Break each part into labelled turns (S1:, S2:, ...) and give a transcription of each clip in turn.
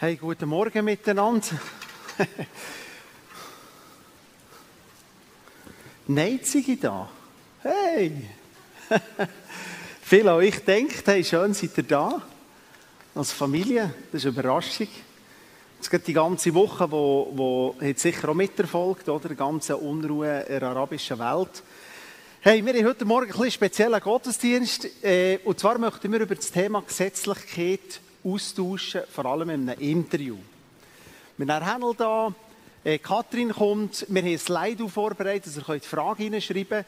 S1: Hey, guten Morgen miteinander. Neizige da. Hey! Viele an euch denkt, hey, schön seid ihr da. Als Familie, das ist eine Überraschung. Es geht die ganze Woche, wo, wo hat sicher auch miterfolgt, oder? Die ganze Unruhe in der arabischen Welt. Hey, wir haben heute Morgen ein bisschen speziellen Gottesdienst. Äh, und zwar möchten wir über das Thema Gesetzlichkeit austauschen, vor allem in einem Interview. Wir haben da, äh, Katrin kommt, wir haben ein Slide vorbereitet, dass ihr könnt Fragen hineinschreiben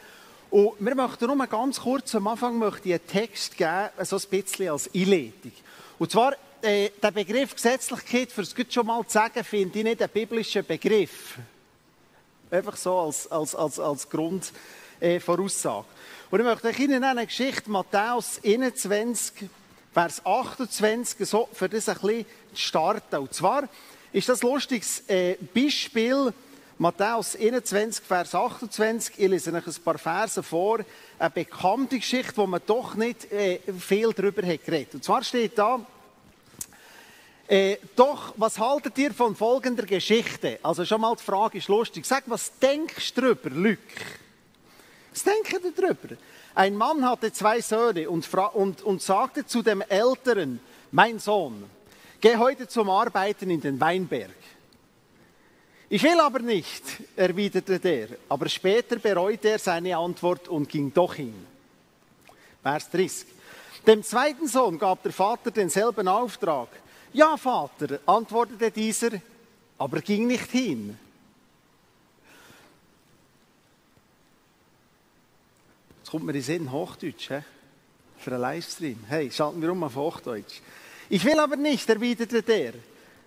S1: Und wir möchten nur ganz kurz am Anfang möchte ich einen Text geben, so ein bisschen als Einleitung. Und zwar, äh, der Begriff Gesetzlichkeit, für es schon mal zu sagen, finde ich nicht ein biblischer Begriff. Einfach so als, als, als, als Grundvoraussage. Äh, Und ich möchte euch Ihnen eine Geschichte, Matthäus 21, Vers 28, so für das ein bisschen zu starten. Und zwar ist das ein lustiges äh, Beispiel, Matthäus 21, Vers 28. Ich lese euch ein paar Verse vor. Eine bekannte Geschichte, wo man doch nicht äh, viel darüber hat geredet. Und zwar steht da, äh, doch, was haltet ihr von folgender Geschichte? Also schon mal die Frage ist lustig. Sag, was denkst du darüber, Luc? Was denkt ihr darüber? Ein Mann hatte zwei Söhne und, und, und sagte zu dem Älteren, mein Sohn, geh heute zum Arbeiten in den Weinberg. Ich will aber nicht, erwiderte der, aber später bereute er seine Antwort und ging doch hin. Vers 30. Dem zweiten Sohn gab der Vater denselben Auftrag. Ja, Vater, antwortete dieser, aber ging nicht hin. Kommt mir in Sinn, Hochdeutsch, he? für einen Livestream. Hey, schalten wir um auf Hochdeutsch. Ich will aber nicht, erwiderte der.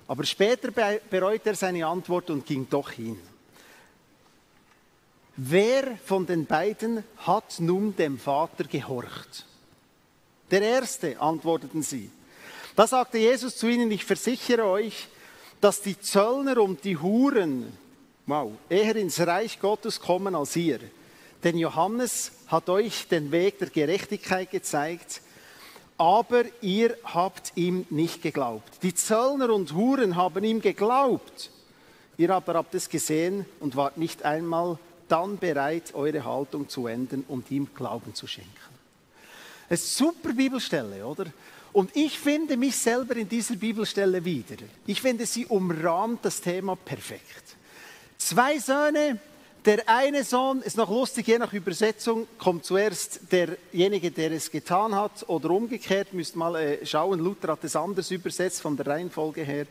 S1: Aber später bereute er seine Antwort und ging doch hin. Wer von den beiden hat nun dem Vater gehorcht? Der erste, antworteten sie. Da sagte Jesus zu ihnen, ich versichere euch, dass die Zöllner und die Huren, wow, eher ins Reich Gottes kommen als ihr. Denn Johannes hat euch den Weg der Gerechtigkeit gezeigt, aber ihr habt ihm nicht geglaubt. Die Zöllner und Huren haben ihm geglaubt. Ihr aber habt es gesehen und wart nicht einmal dann bereit, eure Haltung zu ändern und ihm Glauben zu schenken. Eine super Bibelstelle, oder? Und ich finde mich selber in dieser Bibelstelle wieder. Ich finde, sie umrahmt das Thema perfekt. Zwei Söhne, der eine Sohn, ist noch lustig, je nach Übersetzung, kommt zuerst derjenige, der es getan hat, oder umgekehrt, müsst mal äh, schauen, Luther hat es anders übersetzt von der Reihenfolge her.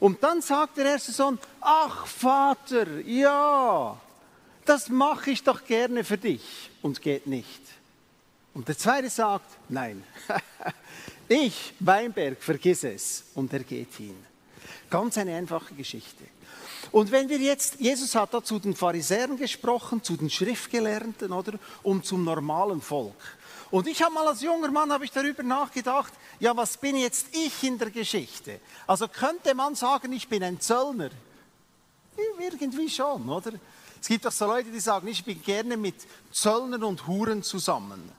S1: Und dann sagt der erste Sohn, ach Vater, ja, das mache ich doch gerne für dich und geht nicht. Und der zweite sagt, nein, ich, Weinberg, vergiss es und er geht hin. Ganz eine einfache Geschichte. Und wenn wir jetzt, Jesus hat da zu den Pharisäern gesprochen, zu den Schriftgelehrten, oder? Und zum normalen Volk. Und ich habe mal als junger Mann habe ich darüber nachgedacht, ja, was bin jetzt ich in der Geschichte? Also könnte man sagen, ich bin ein Zöllner? Irgendwie schon, oder? Es gibt auch so Leute, die sagen, ich bin gerne mit Zöllnern und Huren zusammen.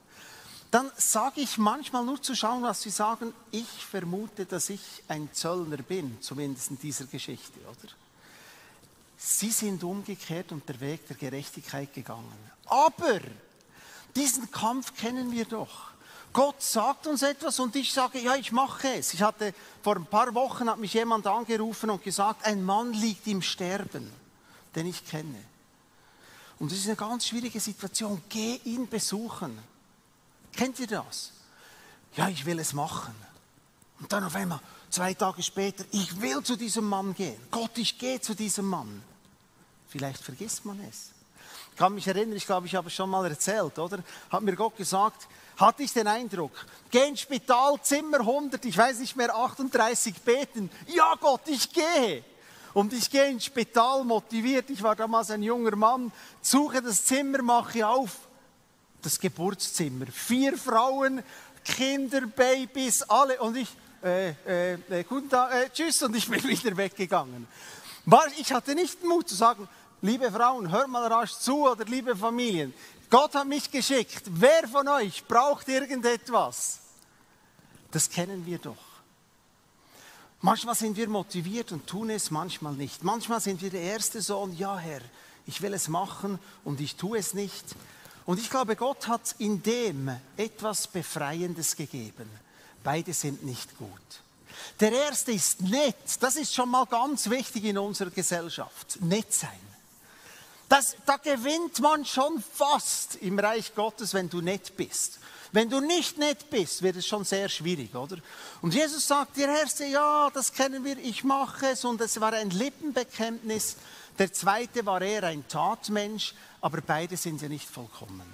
S1: Dann sage ich manchmal nur zu schauen, was sie sagen, ich vermute, dass ich ein Zöllner bin, zumindest in dieser Geschichte, oder? Sie sind umgekehrt und der Weg der Gerechtigkeit gegangen. Aber diesen Kampf kennen wir doch. Gott sagt uns etwas und ich sage, ja, ich mache es. Ich hatte vor ein paar Wochen hat mich jemand angerufen und gesagt, ein Mann liegt im Sterben, den ich kenne. Und das ist eine ganz schwierige Situation. Geh ihn besuchen. Kennt ihr das? Ja, ich will es machen. Und dann auf einmal, zwei Tage später, ich will zu diesem Mann gehen. Gott, ich gehe zu diesem Mann. Vielleicht vergisst man es. Ich kann mich erinnern, ich glaube, ich habe es schon mal erzählt, oder? Hat mir Gott gesagt, hatte ich den Eindruck, geh ins Spital, Zimmer 100, ich weiß nicht mehr, 38 beten. Ja Gott, ich gehe. Und ich gehe ins Spital motiviert. Ich war damals ein junger Mann, suche das Zimmer, mache auf. Das Geburtszimmer. Vier Frauen, Kinder, Babys, alle. Und ich, äh, äh, äh guten Tag, äh, tschüss. Und ich bin wieder weggegangen. Ich hatte nicht Mut zu sagen, liebe Frauen, hört mal rasch zu oder liebe Familien, Gott hat mich geschickt. Wer von euch braucht irgendetwas? Das kennen wir doch. Manchmal sind wir motiviert und tun es, manchmal nicht. Manchmal sind wir der erste Sohn, ja Herr, ich will es machen und ich tue es nicht. Und ich glaube, Gott hat in dem etwas Befreiendes gegeben. Beide sind nicht gut. Der erste ist nett. Das ist schon mal ganz wichtig in unserer Gesellschaft. Nett sein. Das, da gewinnt man schon fast im Reich Gottes, wenn du nett bist. Wenn du nicht nett bist, wird es schon sehr schwierig, oder? Und Jesus sagt, der Erste, ja, das kennen wir, ich mache es. Und es war ein Lippenbekenntnis. Der Zweite war eher ein Tatmensch, aber beide sind ja nicht vollkommen.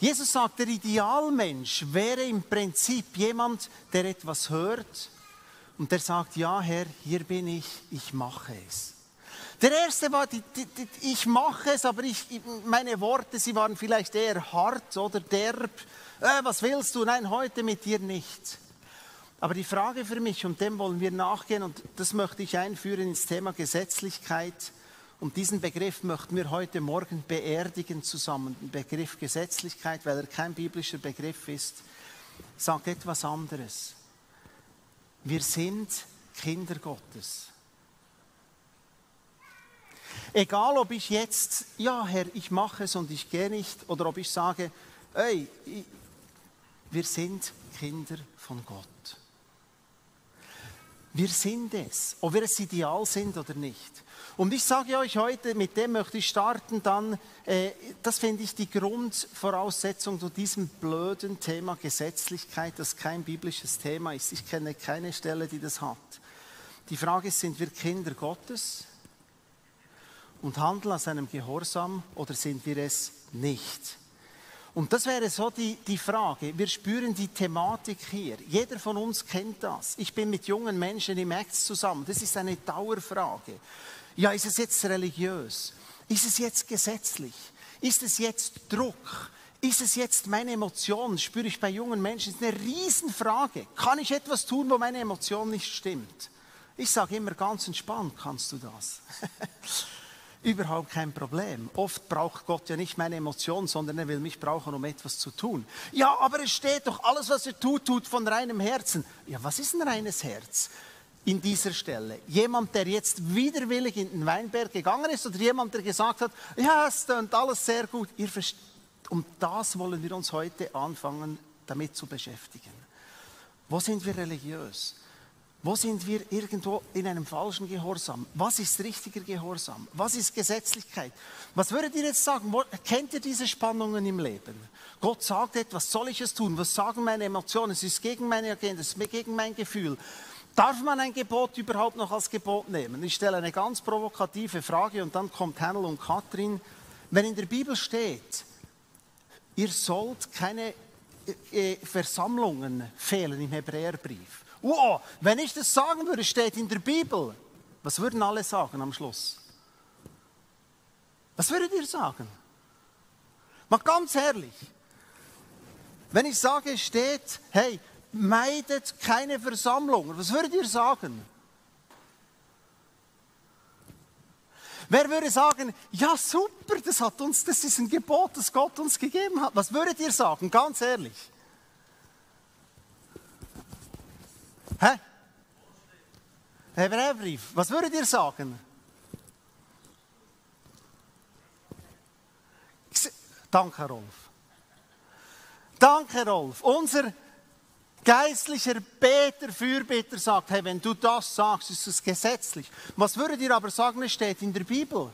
S1: Jesus sagt, der Idealmensch wäre im Prinzip jemand, der etwas hört und der sagt, ja Herr, hier bin ich, ich mache es. Der erste war, die, die, die, ich mache es, aber ich, meine Worte, sie waren vielleicht eher hart oder derb äh, was willst du? Nein, heute mit dir nicht. Aber die Frage für mich, und dem wollen wir nachgehen, und das möchte ich einführen ins Thema Gesetzlichkeit. Und diesen Begriff möchten wir heute Morgen beerdigen zusammen. Den Begriff Gesetzlichkeit, weil er kein biblischer Begriff ist, sagt etwas anderes. Wir sind Kinder Gottes. Egal, ob ich jetzt, ja Herr, ich mache es und ich gehe nicht, oder ob ich sage, ey, wir sind Kinder von Gott. Wir sind es, ob wir es ideal sind oder nicht. Und ich sage euch heute, mit dem möchte ich starten, dann, äh, das finde ich die Grundvoraussetzung zu diesem blöden Thema Gesetzlichkeit, das kein biblisches Thema ist. Ich kenne keine Stelle, die das hat. Die Frage ist, sind wir Kinder Gottes und handeln aus einem Gehorsam oder sind wir es nicht? Und das wäre so die, die Frage. Wir spüren die Thematik hier. Jeder von uns kennt das. Ich bin mit jungen Menschen im Acts zusammen. Das ist eine Dauerfrage. Ja, ist es jetzt religiös? Ist es jetzt gesetzlich? Ist es jetzt Druck? Ist es jetzt meine Emotion? Spüre ich bei jungen Menschen. Das ist eine Riesenfrage. Kann ich etwas tun, wo meine Emotion nicht stimmt? Ich sage immer ganz entspannt, kannst du das? Überhaupt kein Problem. Oft braucht Gott ja nicht meine Emotion, sondern er will mich brauchen, um etwas zu tun. Ja, aber es steht doch, alles, was er tut, tut von reinem Herzen. Ja, was ist ein reines Herz? in dieser Stelle. Jemand, der jetzt widerwillig in den Weinberg gegangen ist oder jemand, der gesagt hat, ja, es klingt alles sehr gut. Ihr um das wollen wir uns heute anfangen, damit zu beschäftigen. Wo sind wir religiös? Wo sind wir irgendwo in einem falschen Gehorsam? Was ist richtiger Gehorsam? Was ist Gesetzlichkeit? Was würdet ihr jetzt sagen? Kennt ihr diese Spannungen im Leben? Gott sagt etwas, soll ich es tun? Was sagen meine Emotionen? Es ist gegen meine Agenda, es ist gegen mein Gefühl. Darf man ein Gebot überhaupt noch als Gebot nehmen? Ich stelle eine ganz provokative Frage und dann kommt Hannel und Katrin. Wenn in der Bibel steht, ihr sollt keine äh, Versammlungen fehlen im Hebräerbrief, Wow, wenn ich das sagen würde, steht in der Bibel. Was würden alle sagen am Schluss? Was würdet ihr sagen? Mal ganz ehrlich. Wenn ich sage, steht, hey, meidet keine Versammlung, was würdet ihr sagen? Wer würde sagen, ja super, das, hat uns, das ist ein Gebot, das Gott uns gegeben hat. Was würdet ihr sagen, ganz ehrlich? Hä? Hebräerbrief. Was würdet ihr sagen? Danke, Rolf. Danke, Rolf. Unser geistlicher Beter, Fürbitter sagt, hey, wenn du das sagst, ist es gesetzlich. Was würdet ihr aber sagen, es steht in der Bibel?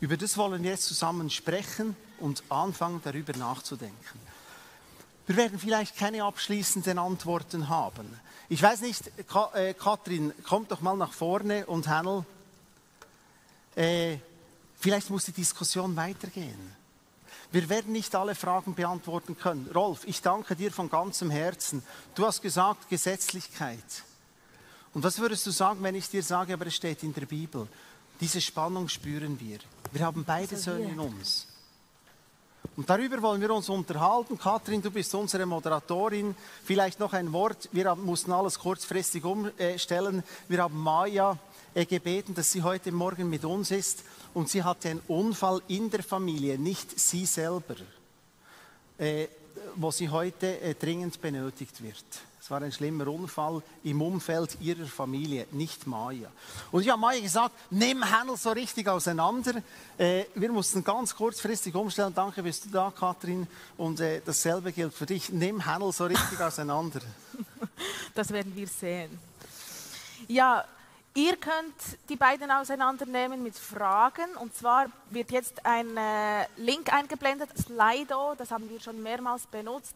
S1: Über das wollen wir jetzt zusammen sprechen und anfangen, darüber nachzudenken. Wir werden vielleicht keine abschließenden Antworten haben. Ich weiß nicht, äh, Katrin, komm doch mal nach vorne und Hannel. Äh, vielleicht muss die Diskussion weitergehen. Wir werden nicht alle Fragen beantworten können. Rolf, ich danke dir von ganzem Herzen. Du hast gesagt Gesetzlichkeit. Und was würdest du sagen, wenn ich dir sage, aber es steht in der Bibel? Diese Spannung spüren wir. Wir haben beide Söhne in uns. Und darüber wollen wir uns unterhalten. Kathrin, du bist unsere Moderatorin. Vielleicht noch ein Wort. Wir mussten alles kurzfristig umstellen. Wir haben Maya gebeten, dass sie heute Morgen mit uns ist. Und sie hatte einen Unfall in der Familie, nicht sie selber. Äh, wo sie heute äh, dringend benötigt wird. Es war ein schlimmer Unfall im Umfeld ihrer Familie, nicht Maya. Und ich habe Maya gesagt, nimm Händel so richtig auseinander. Äh, wir mussten ganz kurzfristig umstellen. Danke, bist du da, Kathrin. Und äh, dasselbe gilt für dich. Nimm Händel so richtig auseinander.
S2: Das werden wir sehen. Ja, Ihr könnt die beiden auseinandernehmen mit Fragen. Und zwar wird jetzt ein äh, Link eingeblendet, Slido, das haben wir schon mehrmals benutzt.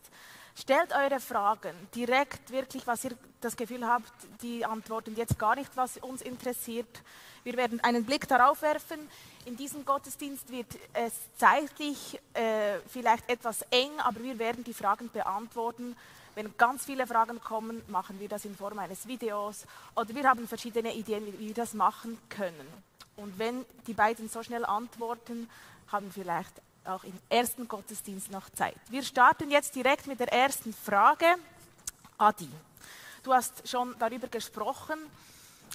S2: Stellt eure Fragen direkt, wirklich, was ihr das Gefühl habt, die antworten jetzt gar nicht, was uns interessiert. Wir werden einen Blick darauf werfen. In diesem Gottesdienst wird es zeitlich äh, vielleicht etwas eng, aber wir werden die Fragen beantworten. Wenn ganz viele Fragen kommen, machen wir das in Form eines Videos oder wir haben verschiedene Ideen, wie wir das machen können. Und wenn die beiden so schnell antworten, haben wir vielleicht auch im ersten Gottesdienst noch Zeit. Wir starten jetzt direkt mit der ersten Frage. Adi, du hast schon darüber gesprochen,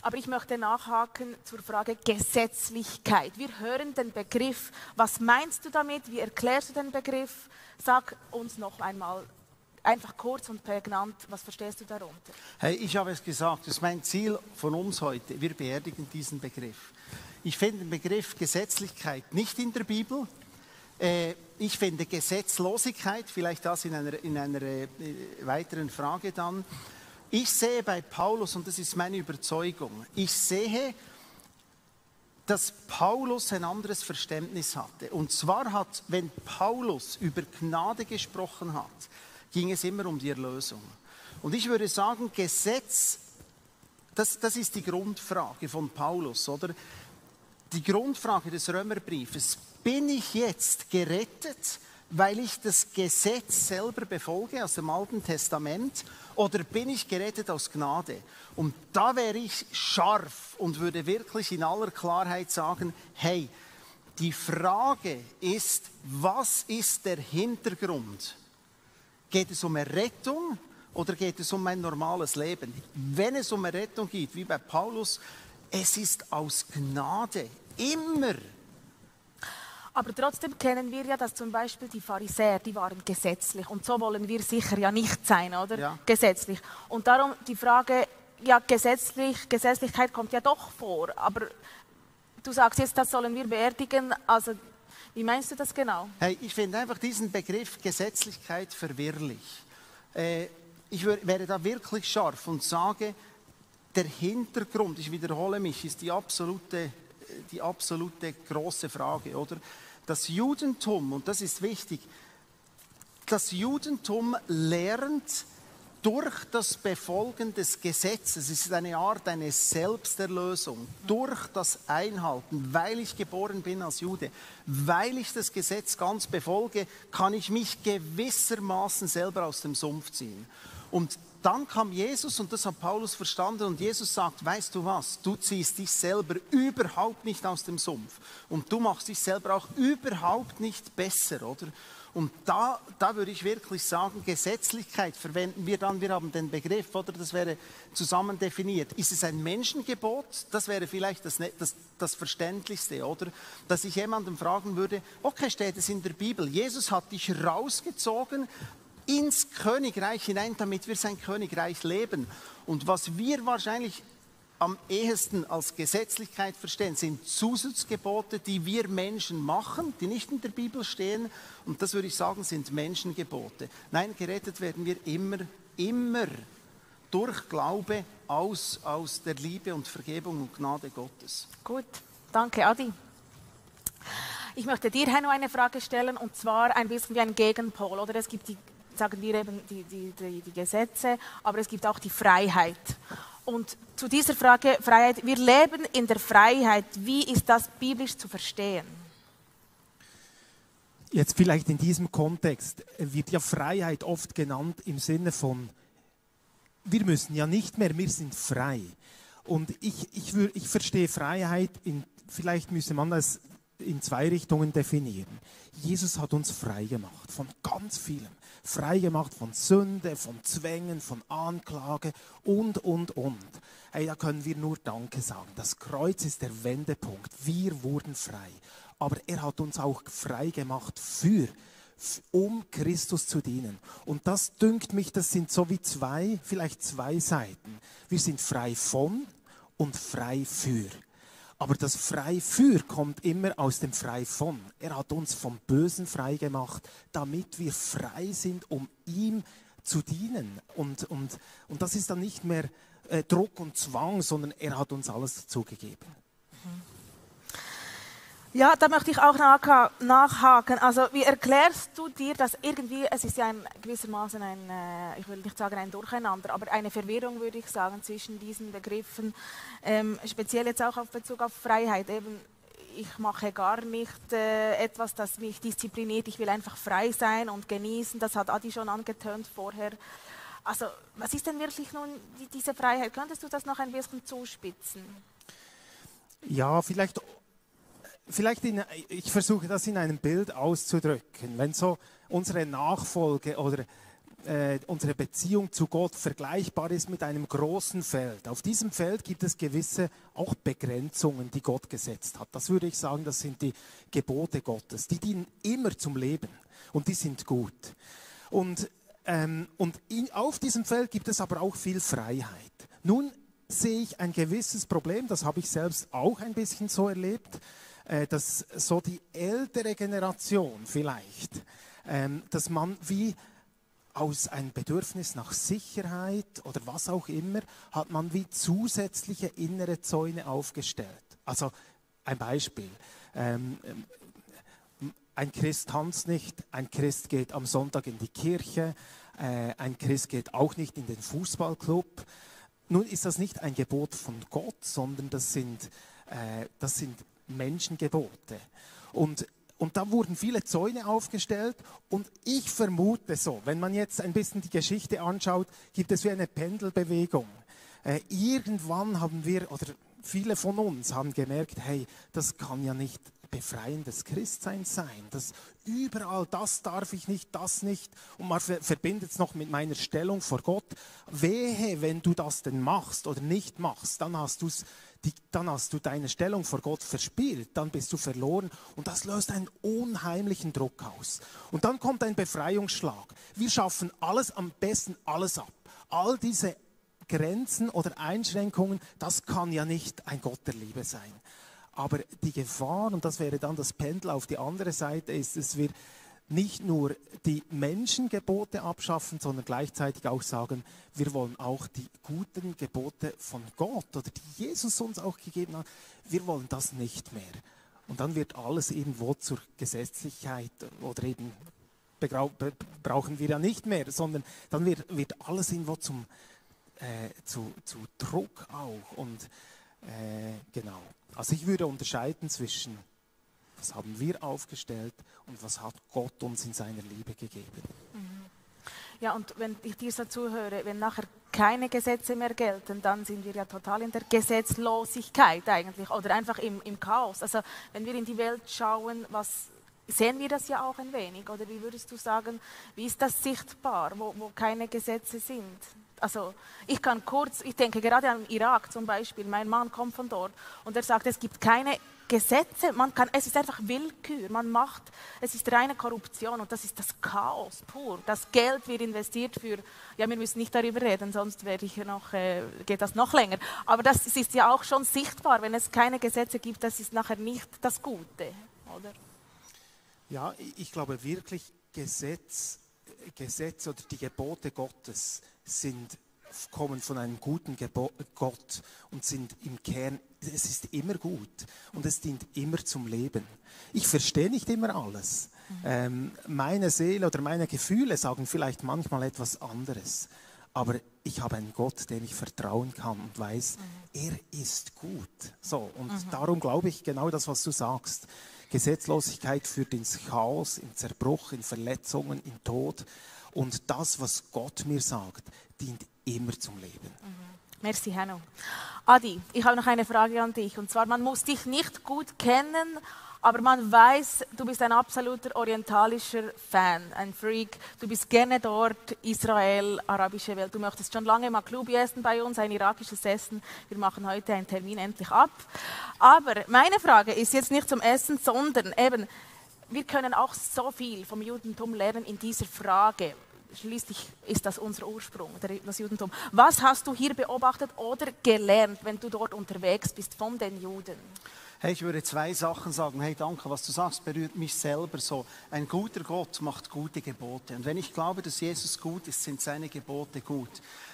S2: aber ich möchte nachhaken zur Frage Gesetzlichkeit. Wir hören den Begriff. Was meinst du damit? Wie erklärst du den Begriff? Sag uns noch einmal einfach kurz und prägnant, was verstehst du darunter?
S1: Hey, ich habe es gesagt, das ist mein Ziel von uns heute. Wir beerdigen diesen Begriff. Ich finde den Begriff Gesetzlichkeit nicht in der Bibel. Äh, ich finde Gesetzlosigkeit, vielleicht das in einer, in einer äh, weiteren Frage dann. Ich sehe bei Paulus, und das ist meine Überzeugung, ich sehe, dass Paulus ein anderes Verständnis hatte. Und zwar hat, wenn Paulus über Gnade gesprochen hat, ging es immer um die Erlösung. Und ich würde sagen, Gesetz, das, das ist die Grundfrage von Paulus, oder? Die Grundfrage des Römerbriefes, bin ich jetzt gerettet, weil ich das Gesetz selber befolge aus dem Alten Testament, oder bin ich gerettet aus Gnade? Und da wäre ich scharf und würde wirklich in aller Klarheit sagen, hey, die Frage ist, was ist der Hintergrund? Geht es um Errettung oder geht es um ein normales Leben? Wenn es um Errettung geht, wie bei Paulus, es ist aus Gnade, immer.
S2: Aber trotzdem kennen wir ja, dass zum Beispiel die Pharisäer, die waren gesetzlich. Und so wollen wir sicher ja nicht sein, oder? Ja. Gesetzlich. Und darum die Frage, ja, gesetzlich, Gesetzlichkeit kommt ja doch vor. Aber du sagst jetzt, das sollen wir beerdigen. Also wie meinst du das genau?
S1: Hey, ich finde einfach diesen Begriff Gesetzlichkeit verwirrlich. Äh, ich wäre da wirklich scharf und sage, der Hintergrund, ich wiederhole mich, ist die absolute, die absolute große Frage, oder? Das Judentum, und das ist wichtig, das Judentum lernt, durch das Befolgen des Gesetzes, es ist eine Art eine Selbsterlösung, durch das Einhalten, weil ich geboren bin als Jude, weil ich das Gesetz ganz befolge, kann ich mich gewissermaßen selber aus dem Sumpf ziehen. Und dann kam Jesus und das hat Paulus verstanden und Jesus sagt, weißt du was, du ziehst dich selber überhaupt nicht aus dem Sumpf und du machst dich selber auch überhaupt nicht besser, oder? Und da, da würde ich wirklich sagen, Gesetzlichkeit verwenden wir dann, wir haben den Begriff, oder das wäre zusammen definiert. Ist es ein Menschengebot? Das wäre vielleicht das, das, das Verständlichste, oder? Dass ich jemanden fragen würde, okay, steht es in der Bibel, Jesus hat dich rausgezogen ins Königreich hinein, damit wir sein Königreich leben. Und was wir wahrscheinlich am ehesten als Gesetzlichkeit verstehen, sind Zusatzgebote, die wir Menschen machen, die nicht in der Bibel stehen. Und das würde ich sagen, sind Menschengebote. Nein, gerettet werden wir immer, immer durch Glaube aus, aus der Liebe und Vergebung und Gnade Gottes.
S2: Gut, danke Adi. Ich möchte dir noch eine Frage stellen und zwar ein bisschen wie ein Gegenpol. Oder es gibt die, sagen wir eben die, die, die, die Gesetze, aber es gibt auch die Freiheit. Und zu dieser Frage Freiheit, wir leben in der Freiheit. Wie ist das biblisch zu verstehen?
S3: Jetzt vielleicht in diesem Kontext wird ja Freiheit oft genannt im Sinne von, wir müssen ja nicht mehr, wir sind frei. Und ich, ich, ich verstehe Freiheit, in, vielleicht müsste man das in zwei Richtungen definieren. Jesus hat uns frei gemacht von ganz vielem frei gemacht von Sünde, von Zwängen, von Anklage und, und, und. Hey, da können wir nur Danke sagen. Das Kreuz ist der Wendepunkt. Wir wurden frei. Aber er hat uns auch frei gemacht für, um Christus zu dienen. Und das dünkt mich, das sind so wie zwei, vielleicht zwei Seiten. Wir sind frei von und frei für. Aber das frei für kommt immer aus dem frei von. Er hat uns vom Bösen frei gemacht, damit wir frei sind, um ihm zu dienen. Und, und, und das ist dann nicht mehr äh, Druck und Zwang, sondern er hat uns alles dazugegeben. Mhm.
S2: Ja, da möchte ich auch nachhaken. Also, wie erklärst du dir, dass irgendwie, es ist ja ein, gewissermaßen ein, äh, ich will nicht sagen ein Durcheinander, aber eine Verwirrung, würde ich sagen, zwischen diesen Begriffen, ähm, speziell jetzt auch auf Bezug auf Freiheit. Eben, ich mache gar nicht äh, etwas, das mich diszipliniert, ich will einfach frei sein und genießen, das hat Adi schon angetönt vorher. Also, was ist denn wirklich nun die, diese Freiheit? Könntest du das noch ein bisschen zuspitzen?
S3: Ja, vielleicht vielleicht in, ich versuche das in einem Bild auszudrücken. Wenn so unsere Nachfolge oder äh, unsere Beziehung zu Gott vergleichbar ist mit einem großen Feld. Auf diesem Feld gibt es gewisse auch Begrenzungen, die Gott gesetzt hat. Das würde ich sagen, das sind die Gebote Gottes. Die dienen immer zum Leben und die sind gut. Und, ähm, und in, auf diesem Feld gibt es aber auch viel Freiheit. Nun sehe ich ein gewisses Problem, das habe ich selbst auch ein bisschen so erlebt dass so die ältere Generation vielleicht, ähm, dass man wie aus einem Bedürfnis nach Sicherheit oder was auch immer, hat man wie zusätzliche innere Zäune aufgestellt. Also ein Beispiel. Ähm, ein Christ tanzt nicht, ein Christ geht am Sonntag in die Kirche, äh, ein Christ geht auch nicht in den Fußballclub. Nun ist das nicht ein Gebot von Gott, sondern das sind, äh, das sind Menschengebote. Und, und da wurden viele Zäune aufgestellt und ich vermute so, wenn man jetzt ein bisschen die Geschichte anschaut, gibt es wie eine Pendelbewegung. Äh, irgendwann haben wir, oder viele von uns haben gemerkt, hey, das kann ja nicht befreiendes Christsein sein. Das überall, das darf ich nicht, das nicht. Und man verbindet es noch mit meiner Stellung vor Gott. Wehe, wenn du das denn machst oder nicht machst, dann hast du es die, dann hast du deine Stellung vor Gott verspielt, dann bist du verloren und das löst einen unheimlichen Druck aus. Und dann kommt ein Befreiungsschlag. Wir schaffen alles am besten, alles ab. All diese Grenzen oder Einschränkungen, das kann ja nicht ein Gott der Liebe sein. Aber die Gefahr, und das wäre dann das Pendel auf die andere Seite, ist, dass wir nicht nur die Menschengebote abschaffen, sondern gleichzeitig auch sagen, wir wollen auch die guten Gebote von Gott oder die Jesus uns auch gegeben hat, wir wollen das nicht mehr. Und dann wird alles irgendwo zur Gesetzlichkeit oder eben brauchen wir ja nicht mehr, sondern dann wird, wird alles irgendwo zum, äh, zu, zu Druck auch. Und äh, genau. Also ich würde unterscheiden zwischen was haben wir aufgestellt und was hat Gott uns in seiner Liebe gegeben.
S2: Ja, und wenn ich dir so zuhöre, wenn nachher keine Gesetze mehr gelten, dann sind wir ja total in der Gesetzlosigkeit eigentlich oder einfach im, im Chaos. Also wenn wir in die Welt schauen, was sehen wir das ja auch ein wenig? Oder wie würdest du sagen, wie ist das sichtbar, wo, wo keine Gesetze sind? Also ich kann kurz, ich denke gerade an Irak zum Beispiel, mein Mann kommt von dort und er sagt, es gibt keine Gesetze, man kann, es ist einfach Willkür, man macht, es ist reine Korruption und das ist das Chaos pur. Das Geld wird investiert für, ja wir müssen nicht darüber reden, sonst werde ich noch, äh, geht das noch länger. Aber das ist ja auch schon sichtbar, wenn es keine Gesetze gibt, das ist nachher nicht das Gute, oder?
S3: Ja, ich glaube wirklich, Gesetz, Gesetz oder die Gebote Gottes sind kommen von einem guten Gebo Gott und sind im Kern, es ist immer gut und es dient immer zum Leben. Ich verstehe nicht immer alles. Ähm, meine Seele oder meine Gefühle sagen vielleicht manchmal etwas anderes. Aber ich habe einen Gott, dem ich vertrauen kann und weiß, mhm. er ist gut. So, und mhm. darum glaube ich genau das, was du sagst. Gesetzlosigkeit führt ins Chaos, in Zerbruch, in Verletzungen, in Tod. Und das, was Gott mir sagt, dient immer zum Leben. Mhm.
S2: Merci, Hanno. Adi, ich habe noch eine Frage an dich. Und zwar, man muss dich nicht gut kennen, aber man weiß, du bist ein absoluter orientalischer Fan, ein Freak. Du bist gerne dort, Israel, arabische Welt. Du möchtest schon lange mal Klubi essen bei uns, ein irakisches Essen. Wir machen heute einen Termin endlich ab. Aber meine Frage ist jetzt nicht zum Essen, sondern eben, wir können auch so viel vom Judentum lernen in dieser Frage. Schließlich ist das unser Ursprung, das Judentum. Was hast du hier beobachtet oder gelernt, wenn du dort unterwegs bist von den Juden?
S1: Hey, ich würde zwei Sachen sagen. Hey, danke, was du sagst, berührt mich selber so. Ein guter Gott macht gute Gebote. Und wenn ich glaube, dass Jesus gut ist, sind seine Gebote gut.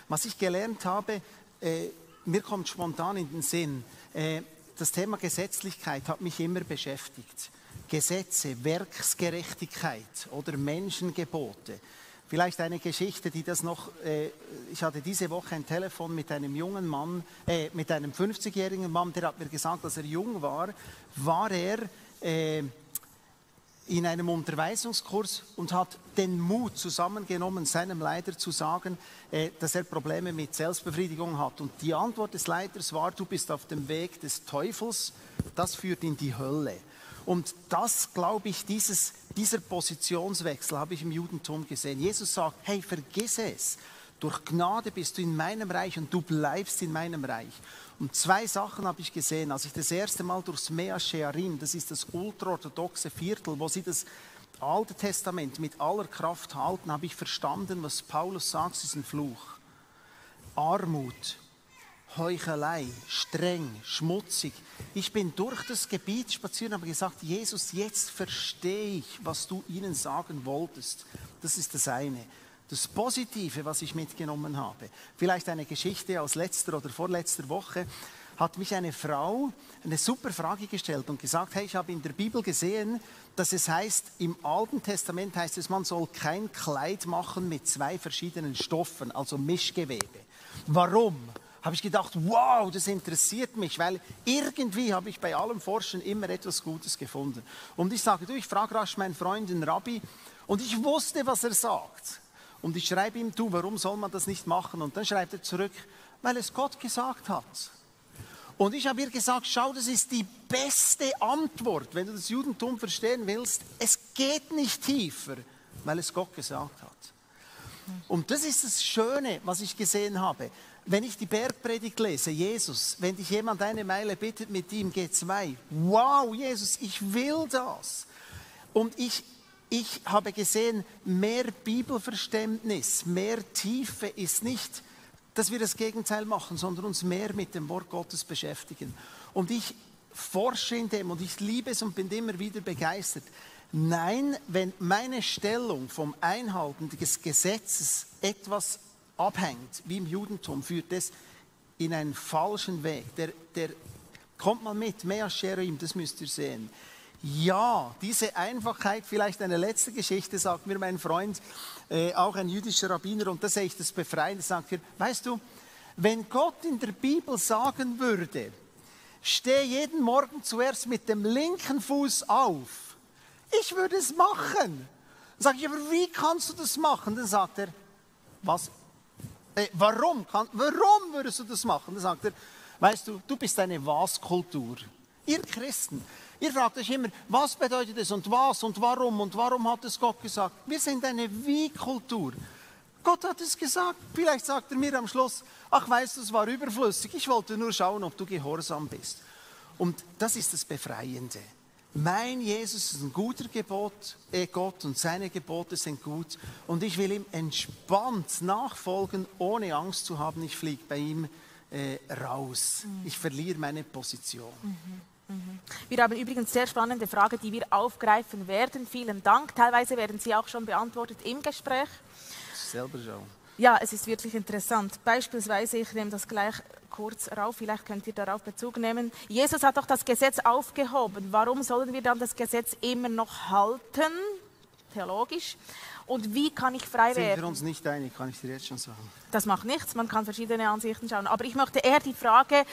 S1: Was ich gelernt habe, äh, mir kommt spontan in den Sinn, äh, das Thema Gesetzlichkeit hat mich immer beschäftigt. Gesetze, Werksgerechtigkeit oder Menschengebote. Vielleicht eine Geschichte, die das noch, äh, ich hatte diese Woche ein Telefon mit einem jungen Mann, äh, mit einem 50-jährigen Mann, der hat mir gesagt, als er jung war, war er äh, in einem Unterweisungskurs und hat den Mut zusammengenommen, seinem Leiter zu sagen, äh, dass er Probleme mit Selbstbefriedigung hat. Und die Antwort des Leiters war, du bist auf dem Weg des Teufels, das führt in die Hölle. Und das, glaube ich, dieses, dieser Positionswechsel habe ich im Judentum gesehen. Jesus sagt, hey, vergiss es. Durch Gnade bist du in meinem Reich und du bleibst in meinem Reich. Und zwei Sachen habe ich gesehen, als ich das erste Mal durchs Mea Shearim, das ist das ultraorthodoxe Viertel, wo sie das Alte Testament mit aller Kraft halten, habe ich verstanden, was Paulus sagt, ist ein Fluch. Armut, Heuchelei, streng, schmutzig. Ich bin durch das Gebiet spazieren und habe gesagt, Jesus, jetzt verstehe ich, was du ihnen sagen wolltest. Das ist das eine. Das Positive, was ich mitgenommen habe, vielleicht eine Geschichte aus letzter oder vorletzter Woche, hat mich eine Frau eine super Frage gestellt und gesagt, hey, ich habe in der Bibel gesehen, dass es heißt, im Alten Testament heißt es, man soll kein Kleid machen mit zwei verschiedenen Stoffen, also Mischgewebe. Warum? Habe ich gedacht, wow, das interessiert mich, weil irgendwie habe ich bei allem Forschen immer etwas Gutes gefunden. Und ich sage, du, ich frage rasch meinen Freund, den Rabbi, und ich wusste, was er sagt. Und ich schreibe ihm, du, warum soll man das nicht machen? Und dann schreibt er zurück, weil es Gott gesagt hat. Und ich habe ihr gesagt, schau, das ist die beste Antwort, wenn du das Judentum verstehen willst. Es geht nicht tiefer, weil es Gott gesagt hat. Und das ist das Schöne, was ich gesehen habe. Wenn ich die Bergpredigt lese, Jesus, wenn dich jemand eine Meile bittet mit ihm, geht zwei. Wow, Jesus, ich will das. Und ich, ich habe gesehen, mehr Bibelverständnis, mehr Tiefe ist nicht, dass wir das Gegenteil machen, sondern uns mehr mit dem Wort Gottes beschäftigen. Und ich forsche in dem und ich liebe es und bin immer wieder begeistert. Nein, wenn meine Stellung vom Einhalten des Gesetzes etwas abhängt, wie im Judentum, führt es in einen falschen Weg. Der, der kommt mal mit, mehr Sherim, das müsst ihr sehen. Ja, diese Einfachheit, vielleicht eine letzte Geschichte, sagt mir mein Freund, äh, auch ein jüdischer Rabbiner, und das sehe ich das Befreiende, sagt er, weißt du, wenn Gott in der Bibel sagen würde, steh jeden Morgen zuerst mit dem linken Fuß auf, ich würde es machen. Dann sage ich, aber wie kannst du das machen? Dann sagt er, was? Warum, kann, warum würdest du das machen? Dann sagt er, weißt du, du bist eine Was-Kultur. Ihr Christen, ihr fragt euch immer, was bedeutet es und was und warum und warum hat es Gott gesagt? Wir sind eine Wie-Kultur. Gott hat es gesagt. Vielleicht sagt er mir am Schluss, ach weißt du, es war überflüssig. Ich wollte nur schauen, ob du gehorsam bist. Und das ist das Befreiende. Mein Jesus ist ein guter Gebot, eh Gott und seine Gebote sind gut und ich will ihm entspannt nachfolgen, ohne Angst zu haben, ich fliege bei ihm äh, raus. Mhm. Ich verliere meine Position.
S2: Mhm. Mhm. Wir haben übrigens sehr spannende Fragen, die wir aufgreifen werden. Vielen Dank. Teilweise werden sie auch schon beantwortet im Gespräch.
S1: Selber schon.
S2: Ja, es ist wirklich interessant. Beispielsweise, ich nehme das gleich kurz rauf, vielleicht könnt ihr darauf Bezug nehmen. Jesus hat doch das Gesetz aufgehoben. Warum sollen wir dann das Gesetz immer noch halten? Theologisch. Und wie kann ich frei werden?
S1: Sind wir uns nicht einig, kann ich dir jetzt schon sagen.
S2: Das macht nichts, man kann verschiedene Ansichten schauen. Aber ich möchte eher die Frage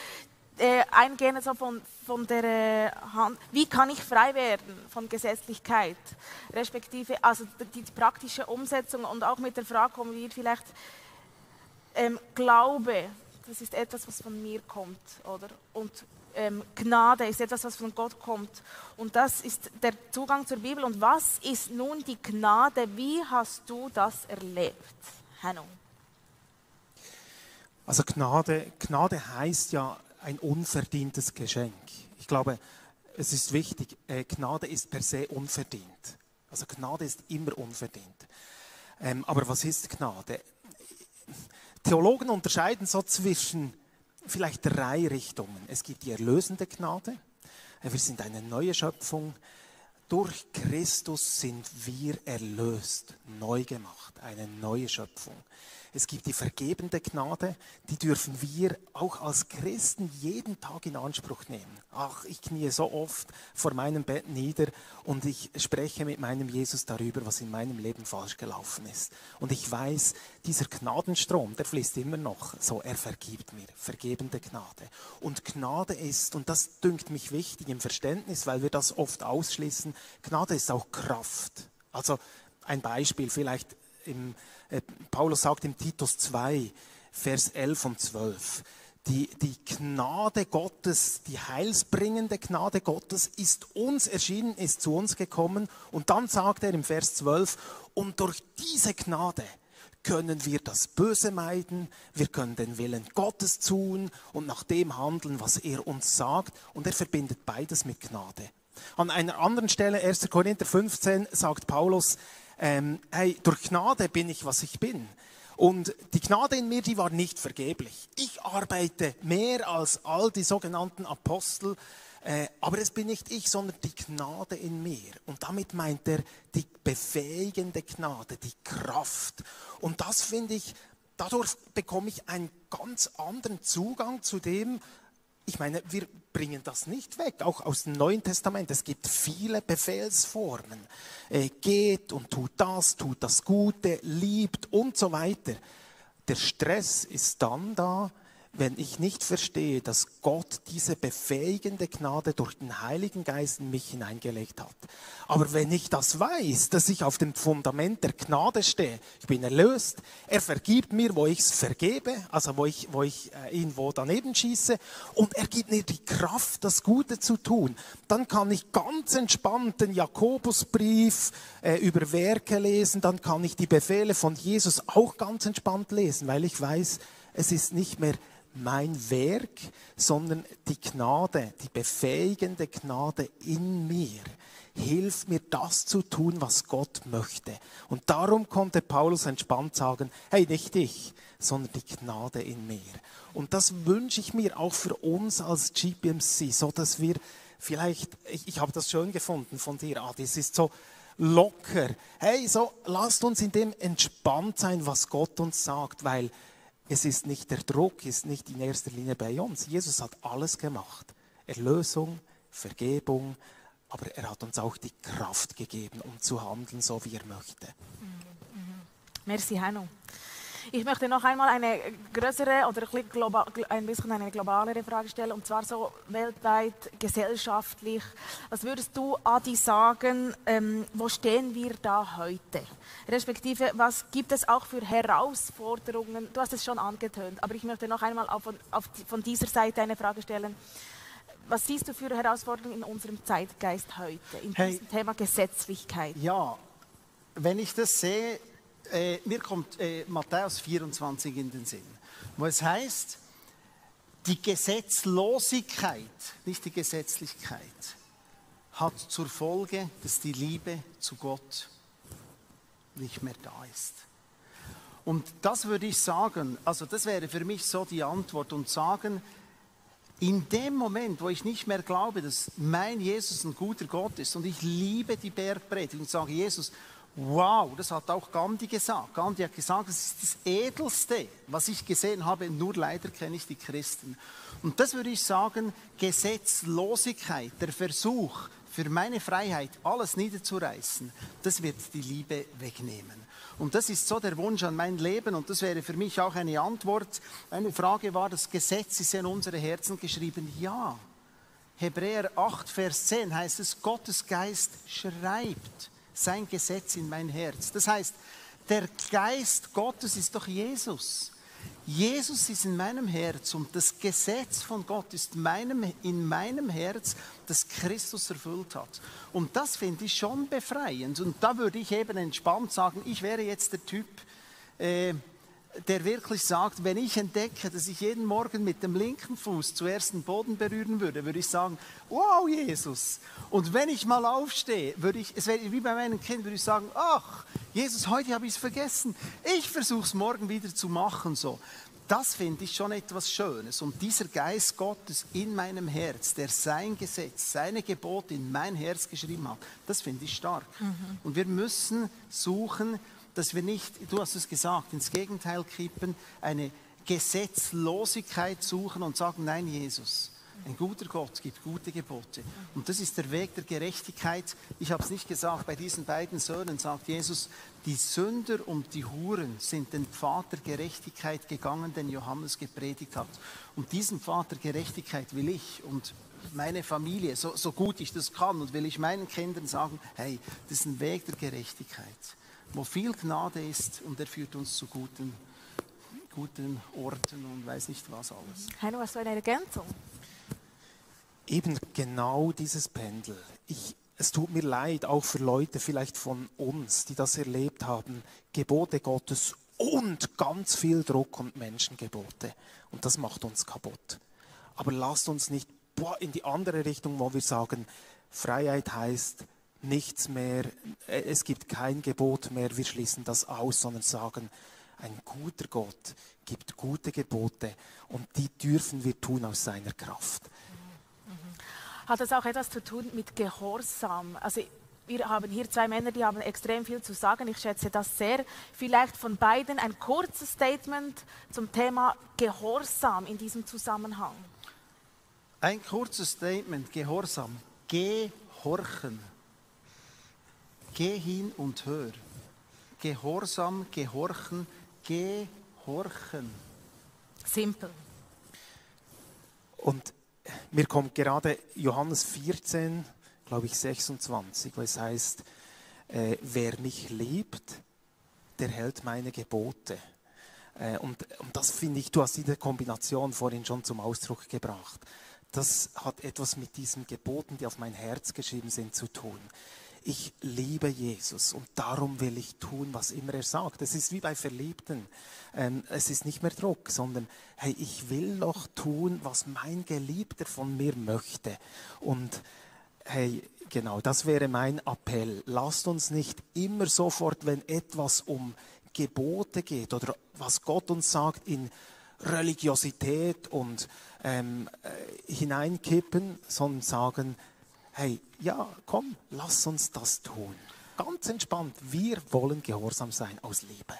S2: äh, eingehen, so von, von der Hand, wie kann ich frei werden von Gesetzlichkeit, respektive also die, die praktische Umsetzung und auch mit der Frage kommen wir vielleicht ähm, Glaube, das ist etwas, was von mir kommt, oder? Und ähm, Gnade ist etwas, was von Gott kommt. Und das ist der Zugang zur Bibel. Und was ist nun die Gnade? Wie hast du das erlebt, Hanno?
S3: Also Gnade, Gnade heißt ja ein unverdientes Geschenk. Ich glaube, es ist wichtig, äh, Gnade ist per se unverdient. Also Gnade ist immer unverdient. Ähm, aber was ist Gnade? Theologen unterscheiden so zwischen vielleicht drei Richtungen. Es gibt die erlösende Gnade. Wir sind eine neue Schöpfung. Durch Christus sind wir erlöst, neu gemacht, eine neue Schöpfung. Es gibt die vergebende Gnade, die dürfen wir auch als Christen jeden Tag in Anspruch nehmen. Ach, ich knie so oft vor meinem Bett nieder und ich spreche mit meinem Jesus darüber, was in meinem Leben falsch gelaufen ist. Und ich weiß, dieser Gnadenstrom, der fließt immer noch. So, er vergibt mir. Vergebende Gnade. Und Gnade ist, und das dünkt mich wichtig im Verständnis, weil wir das oft ausschließen, Gnade ist auch Kraft. Also ein Beispiel vielleicht im äh, Paulus sagt im Titus 2, Vers 11 und 12, die, die Gnade Gottes, die heilsbringende Gnade Gottes ist uns erschienen, ist zu uns gekommen. Und dann sagt er im Vers 12, und durch diese Gnade können wir das Böse meiden, wir können den Willen Gottes tun und nach dem handeln, was er uns sagt. Und er verbindet beides mit Gnade. An einer anderen Stelle, 1. Korinther 15, sagt Paulus, ähm, hey, durch Gnade bin ich, was ich bin. Und die Gnade in mir, die war nicht vergeblich. Ich arbeite mehr als all die sogenannten Apostel, äh, aber es bin nicht ich, sondern die Gnade in mir. Und damit meint er die befähigende Gnade, die Kraft. Und das finde ich, dadurch bekomme ich einen ganz anderen Zugang zu dem, ich meine, wir bringen das nicht weg, auch aus dem Neuen Testament. Es gibt viele Befehlsformen. Äh, geht und tut das, tut das Gute, liebt und so weiter. Der Stress ist dann da, wenn ich nicht verstehe, dass Gott diese befähigende Gnade durch den Heiligen Geist in mich hineingelegt hat. Aber wenn ich das weiß, dass ich auf dem Fundament der Gnade stehe, ich bin erlöst, er vergibt mir, wo ich es vergebe, also wo ich, wo ich äh, irgendwo daneben schieße, und er gibt mir die Kraft, das Gute zu tun, dann kann ich ganz entspannt den Jakobusbrief äh, über Werke lesen, dann kann ich die Befehle von Jesus auch ganz entspannt lesen, weil ich weiß, es ist nicht mehr mein Werk, sondern die Gnade, die befähigende Gnade in mir hilft mir das zu tun, was Gott möchte. Und darum konnte Paulus entspannt sagen, hey, nicht ich, sondern die Gnade in mir. Und das wünsche ich mir auch für uns als GPMC, so dass wir vielleicht, ich, ich habe das schön gefunden von dir, Adi, es ist so locker. Hey, so lasst uns in dem entspannt sein, was Gott uns sagt, weil es ist nicht der Druck, ist nicht in erster Linie bei uns. Jesus hat alles gemacht. Erlösung, Vergebung, aber er hat uns auch die Kraft gegeben, um zu handeln, so wie er möchte.
S2: Merci, Hanno. Ich möchte noch einmal eine größere oder ein bisschen eine globalere Frage stellen, und zwar so weltweit, gesellschaftlich. Was würdest du, Adi, sagen, ähm, wo stehen wir da heute? Respektive, was gibt es auch für Herausforderungen? Du hast es schon angetönt, aber ich möchte noch einmal auf, auf, von dieser Seite eine Frage stellen. Was siehst du für Herausforderungen in unserem Zeitgeist heute, in hey, diesem Thema Gesetzlichkeit?
S1: Ja, wenn ich das sehe, äh, mir kommt äh, Matthäus 24 in den Sinn, wo es heißt, die Gesetzlosigkeit, nicht die Gesetzlichkeit, hat zur Folge, dass die Liebe zu Gott nicht mehr da ist. Und das würde ich sagen, also das wäre für mich so die Antwort und sagen, in dem Moment, wo ich nicht mehr glaube, dass mein Jesus ein guter Gott ist und ich liebe die Bergpredigt und sage, Jesus, wow, das hat auch Gandhi gesagt. Gandhi hat gesagt, das ist das Edelste, was ich gesehen habe, nur leider kenne ich die Christen. Und das würde ich sagen, Gesetzlosigkeit, der Versuch, für meine Freiheit alles niederzureißen, das wird die Liebe wegnehmen. Und das ist so der Wunsch an mein Leben und das wäre für mich auch eine Antwort. Eine Frage war, das Gesetz ist in unsere Herzen geschrieben. Ja. Hebräer 8, Vers 10 heißt es, Gottes Geist schreibt sein Gesetz in mein Herz. Das heißt, der Geist Gottes ist doch Jesus. Jesus ist in meinem Herz und das Gesetz von Gott ist meinem, in meinem Herz, das Christus erfüllt hat. Und das finde ich schon befreiend. Und da würde ich eben entspannt sagen, ich wäre jetzt der Typ, äh, der wirklich sagt, wenn ich entdecke, dass ich jeden Morgen mit dem linken Fuß zuerst den Boden berühren würde, würde ich sagen, wow, Jesus. Und wenn ich mal aufstehe, würde ich, es wäre wie bei meinem Kind, würde ich sagen, ach, Jesus, heute habe ich es vergessen. Ich versuche es morgen wieder zu machen, so. Das finde ich schon etwas Schönes. Und dieser Geist Gottes in meinem Herz, der sein Gesetz, seine Gebote in mein Herz geschrieben hat, das finde ich stark. Mhm. Und wir müssen suchen, dass wir nicht, du hast es gesagt, ins Gegenteil kippen, eine Gesetzlosigkeit suchen und sagen, nein, Jesus, ein guter Gott gibt gute Gebote. Und das ist der Weg der Gerechtigkeit. Ich habe es nicht gesagt, bei diesen beiden Söhnen sagt Jesus, die Sünder und die Huren sind den der Gerechtigkeit gegangen, den Johannes gepredigt hat. Und diesen der Gerechtigkeit will ich und meine Familie, so, so gut ich das kann, und will ich meinen Kindern sagen, hey, das ist ein Weg der Gerechtigkeit wo viel Gnade ist und er führt uns zu guten, guten Orten und weiß nicht was alles.
S2: Heino, hast du eine Ergänzung?
S3: Eben genau dieses Pendel. Ich, es tut mir leid, auch für Leute vielleicht von uns, die das erlebt haben, Gebote Gottes und ganz viel Druck und Menschengebote. Und das macht uns kaputt. Aber lasst uns nicht boah, in die andere Richtung, wo wir sagen, Freiheit heißt, nichts mehr, äh, es gibt kein Gebot mehr, wir schließen das aus, sondern sagen, ein guter Gott gibt gute Gebote und die dürfen wir tun aus seiner Kraft.
S2: Hat das auch etwas zu tun mit Gehorsam? Also wir haben hier zwei Männer, die haben extrem viel zu sagen. Ich schätze das sehr. Vielleicht von beiden ein kurzes Statement zum Thema Gehorsam in diesem Zusammenhang.
S1: Ein kurzes Statement, Gehorsam. Gehorchen. Geh hin und hör. Gehorsam, gehorchen, gehorchen.
S2: Simpel.
S3: Und mir kommt gerade Johannes 14, glaube ich 26, wo es heißt, äh, wer mich liebt, der hält meine Gebote. Äh, und, und das finde ich, du hast diese Kombination vorhin schon zum Ausdruck gebracht. Das hat etwas mit diesen Geboten, die auf mein Herz geschrieben sind, zu tun ich liebe Jesus und darum will ich tun, was immer er sagt. Es ist wie bei Verliebten. Ähm, es ist nicht mehr Druck, sondern hey, ich will doch tun, was mein Geliebter von mir möchte. Und hey, genau, das wäre mein Appell. Lasst uns nicht immer sofort, wenn etwas um Gebote geht oder was Gott uns sagt, in Religiosität und ähm, äh, hineinkippen, sondern sagen, hey, ja, komm, lass uns das tun. Ganz entspannt, wir wollen gehorsam sein aus Liebe.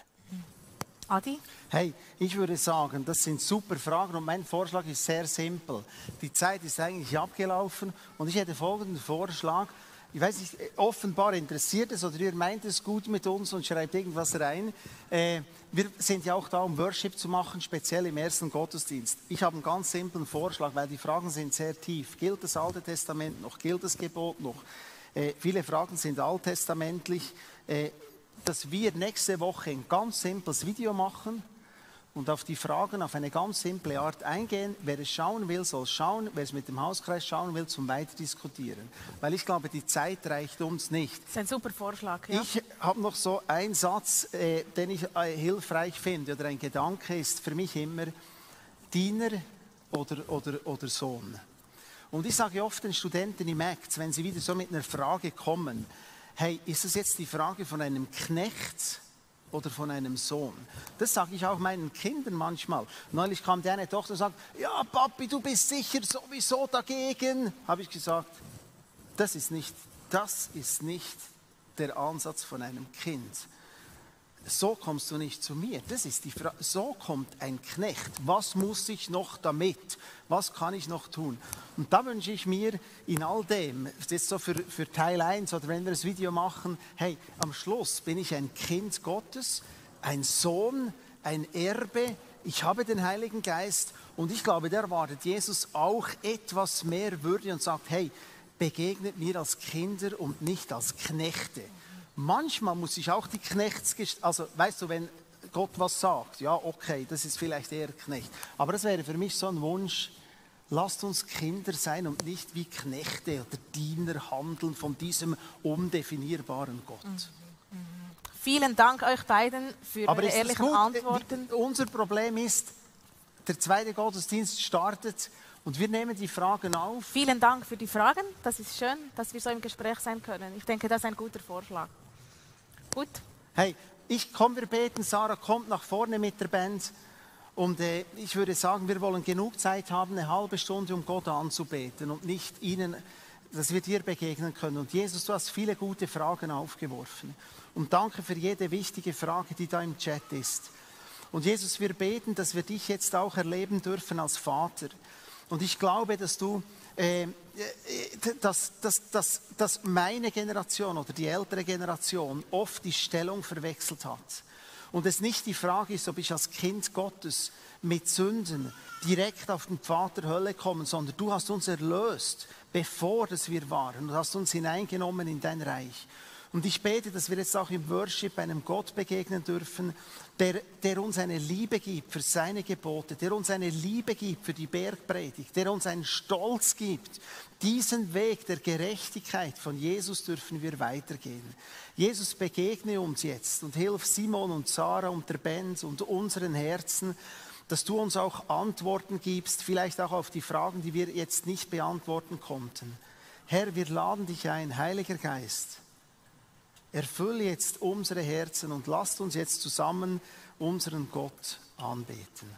S2: Adi?
S1: Hey, ich würde sagen, das sind super Fragen und mein Vorschlag ist sehr simpel. Die Zeit ist eigentlich abgelaufen und ich hätte folgenden Vorschlag ich weiß nicht, offenbar interessiert es oder ihr meint es gut mit uns und schreibt irgendwas rein. Äh, wir sind ja auch da, um Worship zu machen, speziell im ersten Gottesdienst. Ich habe einen ganz simplen Vorschlag, weil die Fragen sind sehr tief. Gilt das Alte Testament noch? Gilt das Gebot noch? Äh, viele Fragen sind alttestamentlich. Äh, dass wir nächste Woche ein ganz simples Video machen und auf die Fragen auf eine ganz simple Art eingehen. Wer es schauen will, soll schauen. Wer es mit dem Hauskreis schauen will, zum Weiterdiskutieren. Weil ich glaube, die Zeit reicht uns nicht.
S2: Das ist ein super Vorschlag. Ja.
S1: Ich habe noch so einen Satz, äh, den ich äh, hilfreich finde, oder ein Gedanke ist für mich immer Diener oder, oder, oder Sohn. Und ich sage oft den Studenten im ACT, wenn sie wieder so mit einer Frage kommen, hey, ist es jetzt die Frage von einem Knecht oder von einem Sohn. Das sage ich auch meinen Kindern manchmal. Neulich kam der eine Tochter und sagt, ja Papi, du bist sicher sowieso dagegen. Habe ich gesagt, das ist nicht, das ist nicht der Ansatz von einem Kind so kommst du nicht zu mir. Das ist die Frage. So kommt ein Knecht. Was muss ich noch damit? Was kann ich noch tun? Und da wünsche ich mir in all dem, jetzt so für, für Teil 1 oder wenn wir das Video machen, hey, am Schluss bin ich ein Kind Gottes, ein Sohn, ein Erbe. Ich habe den Heiligen Geist und ich glaube, der erwartet Jesus auch etwas mehr Würde und sagt, hey, begegnet mir als Kinder und nicht als Knechte. Manchmal muss ich auch die Knechtsgestalt, also weißt du, wenn Gott was sagt, ja, okay, das ist vielleicht eher Knecht. Aber das wäre für mich so ein Wunsch, lasst uns Kinder sein und nicht wie Knechte oder Diener handeln von diesem undefinierbaren Gott. Mhm.
S2: mhm. Vielen Dank euch beiden für
S1: Aber
S2: eure ehrlichen
S1: gut?
S2: Antworten.
S1: Unser Problem ist, der zweite Gottesdienst startet und wir nehmen die Fragen auf.
S2: Vielen Dank für die Fragen. Das ist schön, dass wir so im Gespräch sein können. Ich denke, das ist ein guter Vorschlag. Gut.
S1: Hey, ich komme, wir beten, Sarah kommt nach vorne mit der Band. Und äh, ich würde sagen, wir wollen genug Zeit haben, eine halbe Stunde, um Gott anzubeten und nicht ihnen, dass wir dir begegnen können. Und Jesus, du hast viele gute Fragen aufgeworfen. Und danke für jede wichtige Frage, die da im Chat ist. Und Jesus, wir beten, dass wir dich jetzt auch erleben dürfen als Vater. Und ich glaube, dass du, äh, äh, dass, dass, dass, dass meine Generation oder die ältere Generation oft die Stellung verwechselt hat. Und es nicht die Frage ist, ob ich als Kind Gottes mit Sünden direkt auf den der Hölle komme, sondern du hast uns erlöst, bevor das wir waren. Du hast uns hineingenommen in dein Reich. Und ich bete, dass wir jetzt auch im Worship einem Gott begegnen dürfen, der, der uns eine Liebe gibt für seine Gebote, der uns eine Liebe gibt für die Bergpredigt, der uns einen Stolz gibt. Diesen Weg der Gerechtigkeit von Jesus dürfen wir weitergehen. Jesus, begegne uns jetzt und hilf Simon und Sarah und der Band und unseren Herzen, dass du uns auch Antworten gibst, vielleicht auch auf die Fragen, die wir jetzt nicht beantworten konnten. Herr, wir laden dich ein, Heiliger Geist Erfülle jetzt unsere Herzen und lasst uns jetzt zusammen unseren Gott anbeten.